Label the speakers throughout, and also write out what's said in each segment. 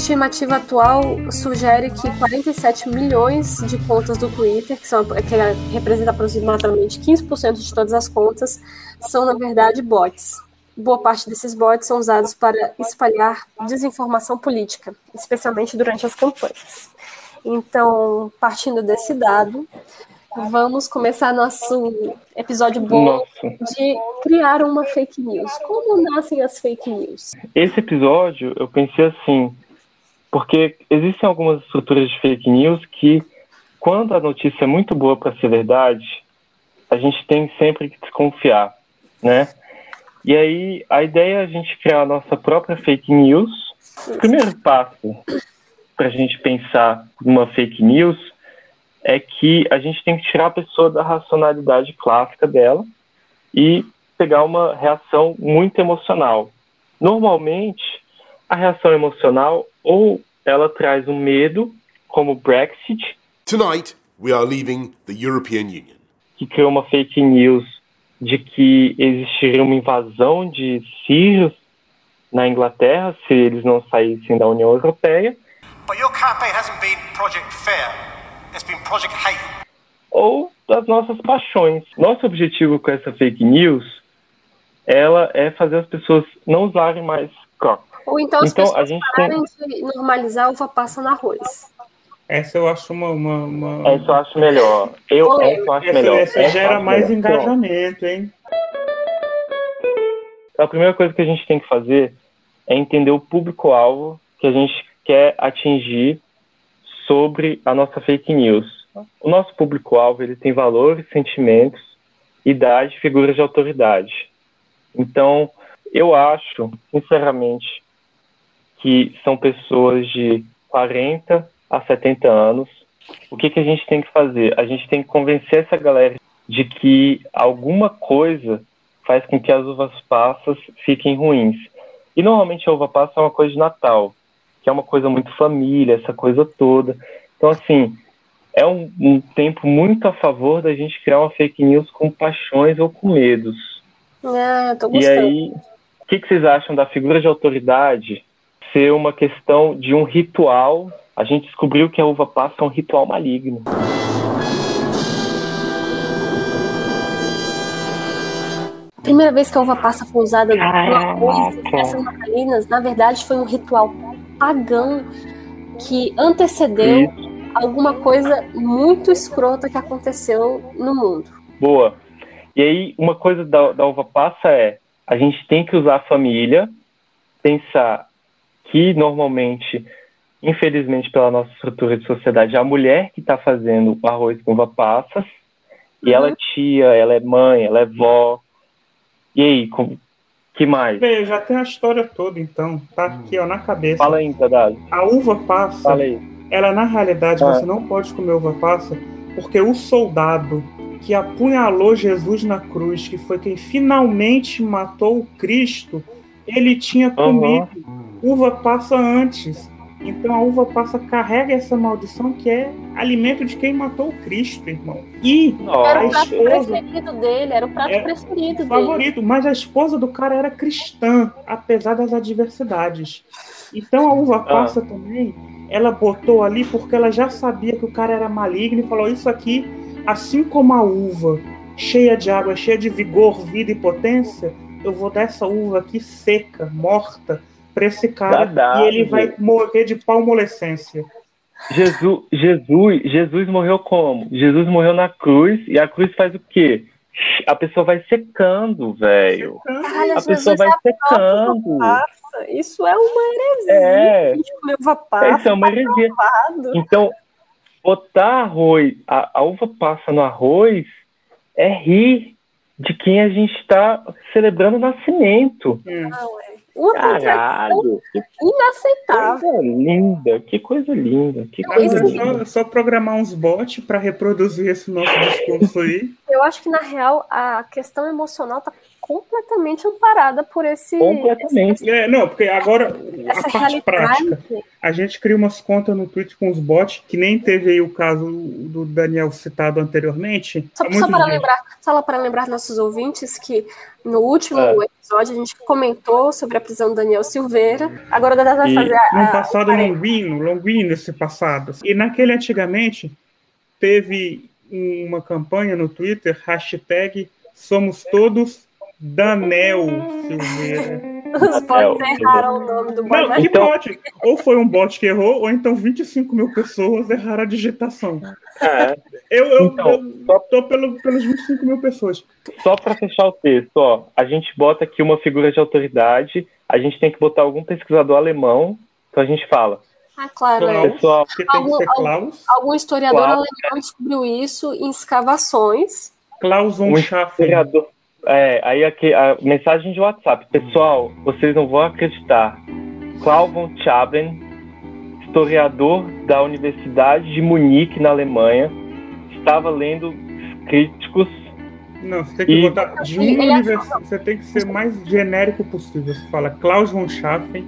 Speaker 1: estimativa atual sugere que 47 milhões de contas do Twitter, que, são, que representa aproximadamente 15% de todas as contas, são na verdade bots. Boa parte desses bots são usados para espalhar desinformação política, especialmente durante as campanhas. Então, partindo desse dado, vamos começar nosso episódio bom de criar uma fake news. Como nascem as fake news?
Speaker 2: Esse episódio eu pensei assim, porque existem algumas estruturas de fake news que, quando a notícia é muito boa para ser verdade, a gente tem sempre que desconfiar, né? E aí a ideia é a gente criar a nossa própria fake news. O primeiro passo para a gente pensar numa fake news é que a gente tem que tirar a pessoa da racionalidade clássica dela e pegar uma reação muito emocional. Normalmente, a reação emocional ou ela traz um medo, como o Brexit.
Speaker 3: Tonight we are leaving the European Union.
Speaker 2: Que criou uma fake news de que existiria uma invasão de sírios na Inglaterra se eles não saíssem da União Europeia. But your campaign hasn't been Project Fair. It's been Project Hate. Ou das nossas paixões. Nosso objetivo com essa fake news, ela é fazer as pessoas não usarem mais croc.
Speaker 1: Ou então, as então pessoas a gente pararem tem... de normalizar uva passa no arroz.
Speaker 4: Essa eu acho uma, uma, uma...
Speaker 2: Essa eu acho melhor. Eu, essa eu acho
Speaker 4: essa,
Speaker 2: melhor.
Speaker 4: Essa, essa gera mais melhor. engajamento, hein?
Speaker 2: A primeira coisa que a gente tem que fazer é entender o público-alvo que a gente quer atingir sobre a nossa fake news. O nosso público-alvo ele tem valores, sentimentos, idade, figuras de autoridade. Então, eu acho, sinceramente, que são pessoas de 40 a 70 anos. O que, que a gente tem que fazer? A gente tem que convencer essa galera de que alguma coisa faz com que as uvas passas fiquem ruins. E normalmente a uva passa é uma coisa de Natal que é uma coisa muito família, essa coisa toda. Então, assim, é um, um, tempo muito a favor da gente criar uma fake news com paixões ou com medos.
Speaker 1: Ah, tô
Speaker 2: gostando. E aí, o que, que vocês acham da figura de autoridade ser uma questão de um ritual? A gente descobriu que a uva passa é um ritual maligno.
Speaker 1: A primeira vez que a uva passa foi usada festas natalinas, na verdade, foi um ritual pagão que antecedeu Isso. alguma coisa muito escrota que aconteceu no mundo.
Speaker 2: Boa. E aí, uma coisa da, da uva passa é a gente tem que usar a família, pensar que normalmente, infelizmente, pela nossa estrutura de sociedade, é a mulher que está fazendo o arroz com uva passas, e uhum. ela é tia, ela é mãe, ela é vó. E aí, como, que mais?
Speaker 4: Bem, já tem a história toda, então. Tá aqui, ó, na cabeça.
Speaker 2: Fala aí, Tadado.
Speaker 4: A uva passa.
Speaker 2: Fala aí.
Speaker 4: Ela, na realidade, ah. você não pode comer uva passa, porque o soldado que apunhalou Jesus na cruz, que foi quem finalmente matou o Cristo, ele tinha comido uhum. Uva passa antes. Então a uva passa carrega essa maldição que é alimento de quem matou o Cristo, irmão.
Speaker 1: E era o prato esposa, preferido dele, era o prato é preferido
Speaker 4: favorito, dele. mas a esposa do cara era cristã, apesar das adversidades. Então a uva ah. passa ah. também, ela botou ali porque ela já sabia que o cara era maligno e falou isso aqui, assim como a uva, cheia de água, cheia de vigor, vida e potência, eu vou dar essa uva aqui seca, morta, para esse cara e ele vai morrer de palmolescência.
Speaker 2: Jesus, Jesus, Jesus morreu como? Jesus morreu na cruz e a cruz faz o quê? A pessoa vai secando, velho. A pessoa vai secando.
Speaker 1: Isso é uma heresia. É, uva passa,
Speaker 2: isso é uma heresia. Então, botar arroz, a, a uva passa no arroz é rir de quem a gente está celebrando o nascimento.
Speaker 1: Hum. Não, é. Uma Caralho, inaceitável.
Speaker 2: Que coisa linda, que coisa linda, que coisa
Speaker 4: é linda. Só, só programar uns bots para reproduzir esse nosso discurso aí.
Speaker 1: Eu acho que, na real, a questão emocional tá completamente amparada por esse.
Speaker 2: Completamente.
Speaker 4: É, não, porque agora a parte prática. A gente cria umas contas no Twitter com os bots, que nem teve aí o caso do Daniel citado anteriormente.
Speaker 1: Só, só para lembrar, só para lembrar nossos ouvintes que no último é. episódio a gente comentou sobre a prisão do Daniel Silveira. Agora o Dada vai fazer
Speaker 4: a. No passado longuino, longuino esse passado. E naquele antigamente teve uma campanha no Twitter, hashtag Somos Todos Danel Silveira.
Speaker 1: Os bots erraram o nome do bot.
Speaker 4: Não, que então... bot? Ou foi um bot que errou, ou então 25 mil pessoas erraram a digitação. É. Eu, eu, então, eu só... tô pelo, pelos 25 mil pessoas.
Speaker 2: Só para fechar o texto, ó, a gente bota aqui uma figura de autoridade, a gente tem que botar algum pesquisador alemão, então a gente fala.
Speaker 1: Ah, claro.
Speaker 2: É. Pessoal,
Speaker 1: algum, algum, algum, historiador Klaus. alemão descobriu isso em escavações.
Speaker 4: Klaus von Schaffen.
Speaker 2: É, aí aqui, a mensagem de WhatsApp. Pessoal, vocês não vão acreditar. Klaus von Schaffen, historiador da Universidade de Munique, na Alemanha, estava lendo críticos.
Speaker 4: Não, você tem que e... botar de uma universidade. Você tem que ser mais genérico possível. Você fala Klaus von Schaffen,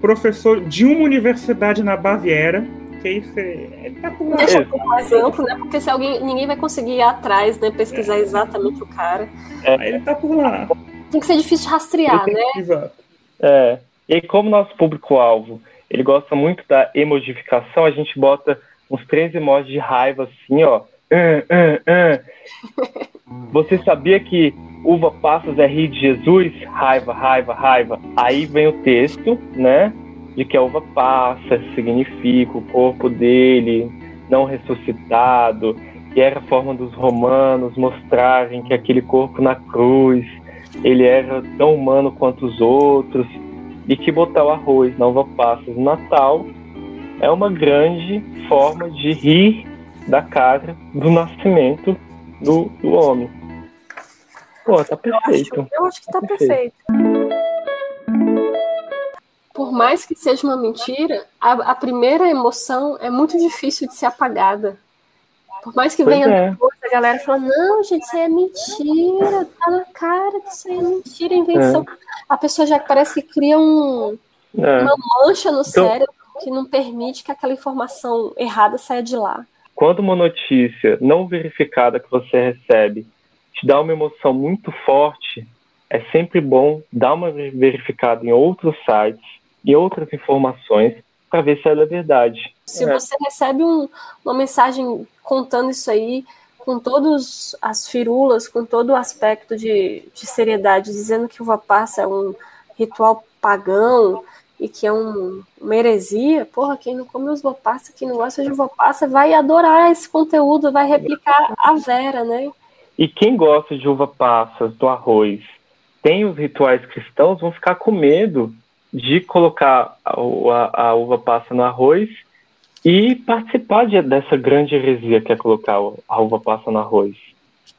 Speaker 4: professor de uma universidade na Baviera que isso é, tá por
Speaker 1: Deixa um pouco mais amplo, né? Porque se alguém, ninguém vai conseguir ir atrás, né? Pesquisar é. exatamente o cara.
Speaker 4: É. Ele tá por lá.
Speaker 1: Tem que ser difícil de rastrear, né?
Speaker 4: Exato.
Speaker 2: É. E como nosso público-alvo, ele gosta muito da emojificação, a gente bota uns três emojis de raiva assim, ó. Uh, uh, uh. Você sabia que uva passas é rir de Jesus? Raiva, raiva, raiva. Aí vem o texto, né? De que a uva passa significa o corpo dele não ressuscitado, que era a forma dos romanos mostrarem que aquele corpo na cruz ele era tão humano quanto os outros e que botar o arroz na uva passas no Natal é uma grande forma de rir da cara do nascimento do, do homem. Pô, tá perfeito.
Speaker 1: Eu acho, eu acho que tá perfeito. perfeito por mais que seja uma mentira, a, a, primeira emoção é muito difícil de ser apagada. Por mais que venha é. depois, a galera fala, não, gente, isso aí é mentira, tá na cara que isso aí é mentira, invenção. É. A pessoa já parece que cria um, é. uma mancha no então, cérebro que não permite que aquela informação errada saia de lá.
Speaker 2: Quando uma notícia não verificada que você recebe te dá uma emoção muito forte, é sempre bom dar uma verificada em outros sites e outras informações para ver se ela é verdade.
Speaker 1: Se é. você recebe um, uma mensagem contando isso aí, com todas as firulas, com todo o aspecto de, de seriedade, dizendo que o Vapassa é um ritual pagão e que é um, uma heresia, porra, quem não come os Vapassa, quem não gosta de Vapassa, vai adorar esse conteúdo, vai replicar a Vera, né?
Speaker 2: E quem gosta de uva passas, do arroz, tem os rituais cristãos, vão ficar com medo de colocar a, a, uva passa no arroz e participar de, dessa grande heresia que é colocar a uva passa no arroz.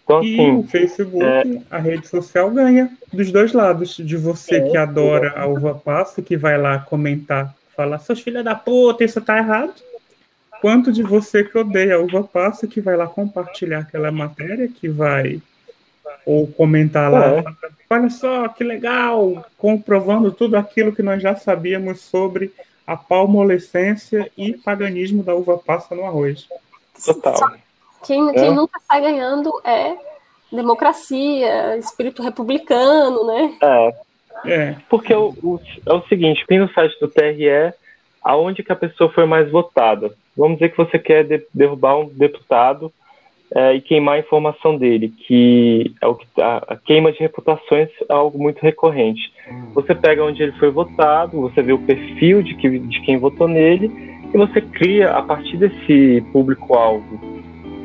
Speaker 4: Então, e assim, o Facebook, é... a rede social, ganha dos dois lados. De você é, que adora a uva passa, que vai lá comentar, falar, seus filhos da puta, isso tá errado. Quanto de você que odeia a uva passa, que vai lá compartilhar aquela matéria, que vai ou comentar lá, é. olha só que legal, comprovando tudo aquilo que nós já sabíamos sobre a palmolescência e paganismo da uva passa no arroz.
Speaker 2: Total.
Speaker 1: Quem, quem é. nunca sai ganhando é democracia, espírito republicano, né?
Speaker 2: É. é. Porque o, o, é o seguinte, tem no site do TRE aonde que a pessoa foi mais votada. Vamos dizer que você quer de, derrubar um deputado é, e queimar a informação dele, que é o que a, a, queima de reputações é algo muito recorrente. Hum. Você pega onde ele foi votado, você vê o perfil de, que, de quem votou nele e você cria a partir desse público-alvo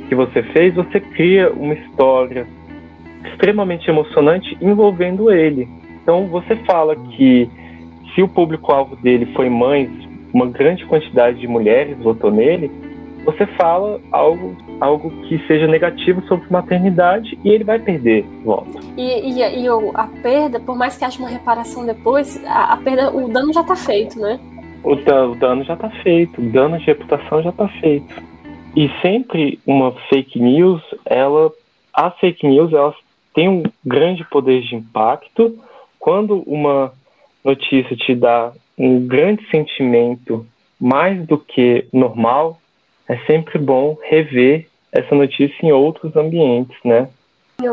Speaker 2: que você fez, você cria uma história extremamente emocionante envolvendo ele. Então você fala que se o público-alvo dele foi mães, uma grande quantidade de mulheres votou nele, você fala algo, algo que seja negativo sobre maternidade e ele vai perder voto.
Speaker 1: E, e, e a perda, por mais que haja uma reparação depois, a, a perda, o dano já está feito, né?
Speaker 2: O, o dano já está feito, o dano de reputação já está feito. E sempre uma fake news, ela, as fake news, elas tem um grande poder de impacto. Quando uma notícia te dá um grande sentimento mais do que normal, é sempre bom rever essa notícia em outros ambientes, né?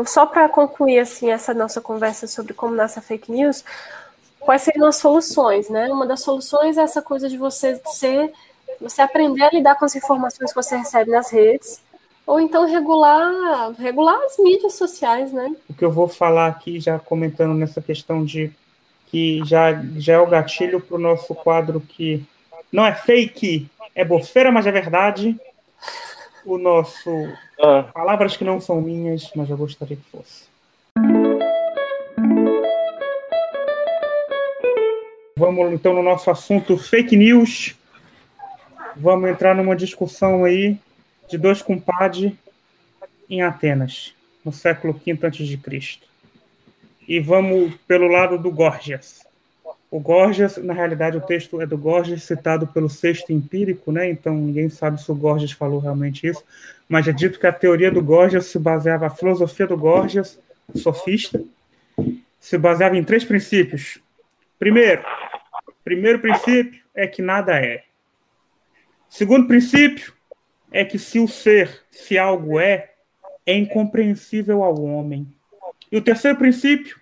Speaker 1: Só para concluir assim essa nossa conversa sobre como nasce a fake news, quais seriam as soluções, né? Uma das soluções é essa coisa de você ser, você aprender a lidar com as informações que você recebe nas redes, ou então regular, regular as mídias sociais, né?
Speaker 4: O que eu vou falar aqui, já comentando nessa questão de que já, já é o gatilho para o nosso quadro que não é fake, é bofeira, mas é verdade. O nosso. Ah. Palavras que não são minhas, mas eu gostaria que fosse. Vamos então no nosso assunto fake news. Vamos entrar numa discussão aí de dois compadres em Atenas, no século V a.C. E vamos pelo lado do Gorgias. O Gorgias, na realidade, o texto é do Gorgias, citado pelo sexto empírico, né? Então ninguém sabe se o Gorgias falou realmente isso, mas é dito que a teoria do Gorgias se baseava, a filosofia do Gorgias, sofista, se baseava em três princípios. Primeiro, primeiro princípio é que nada é. Segundo princípio é que se o ser, se algo é, é incompreensível ao homem. E o terceiro princípio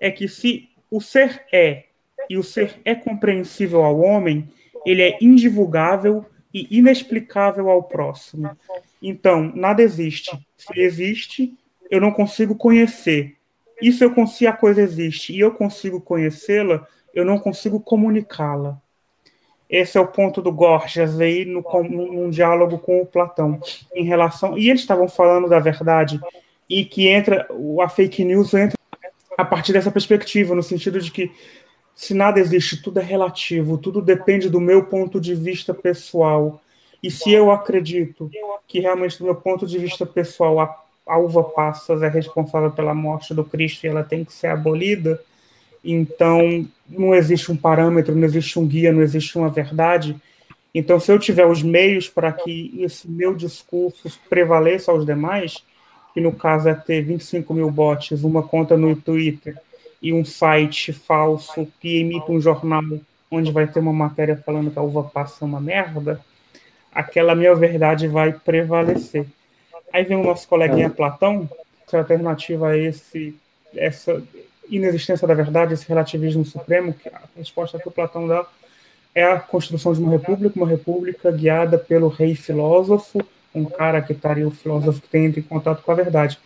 Speaker 4: é que se o ser é e o ser é compreensível ao homem, ele é indivulgável e inexplicável ao próximo. Então, nada existe. Se existe, eu não consigo conhecer. E se eu consigo a coisa existe e eu consigo conhecê-la, eu não consigo comunicá-la. Esse é o ponto do Gorgias aí no, num diálogo com o Platão em relação e eles estavam falando da verdade e que entra a fake news entra a partir dessa perspectiva no sentido de que se nada existe, tudo é relativo, tudo depende do meu ponto de vista pessoal. E se eu acredito que realmente, do meu ponto de vista pessoal, a, a uva passas é responsável pela morte do Cristo e ela tem que ser abolida, então não existe um parâmetro, não existe um guia, não existe uma verdade. Então, se eu tiver os meios para que esse meu discurso prevaleça aos demais, que no caso é ter 25 mil bots, uma conta no Twitter e um site falso que emite um jornal onde vai ter uma matéria falando que a uva passa é uma merda, aquela minha verdade vai prevalecer. Aí vem o nosso coleguinha Platão, que é alternativa a esse, essa inexistência da verdade, esse relativismo supremo, que a resposta que o Platão dá é a construção de uma república, uma república guiada pelo rei filósofo, um cara que estaria o filósofo que tem em contato com a verdade.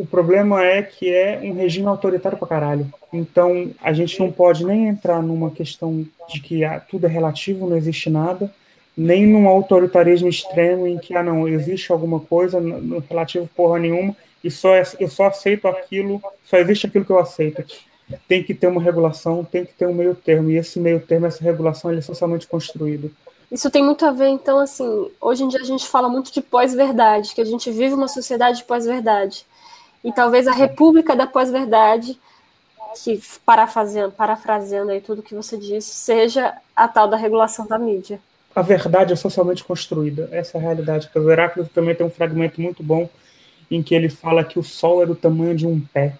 Speaker 4: O problema é que é um regime autoritário pra caralho. Então, a gente não pode nem entrar numa questão de que ah, tudo é relativo, não existe nada, nem num autoritarismo extremo em que, ah, não, existe alguma coisa, no relativo porra nenhuma, e só, é, eu só aceito aquilo, só existe aquilo que eu aceito. Tem que ter uma regulação, tem que ter um meio termo, e esse meio termo, essa regulação, ele é socialmente construído.
Speaker 1: Isso tem muito a ver, então, assim, hoje em dia a gente fala muito de pós-verdade, que a gente vive uma sociedade de pós-verdade. E talvez a república da pós-verdade, que parafraseando, parafraseando aí tudo que você disse, seja a tal da regulação da mídia.
Speaker 4: A verdade é socialmente construída, essa é a realidade. O Heráclito também tem um fragmento muito bom em que ele fala que o sol é do tamanho de um pé.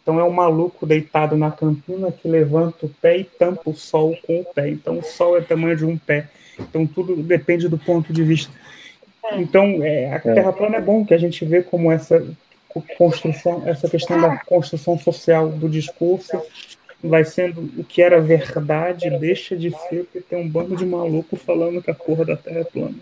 Speaker 4: Então é um maluco deitado na campina que levanta o pé e tampa o sol com o pé. Então o sol é do tamanho de um pé. Então tudo depende do ponto de vista. Então é, a Terra plana é bom que a gente vê como essa construção, essa questão da construção social do discurso vai sendo o que era verdade deixa de ser porque tem um bando de maluco falando que a porra da Terra é plana.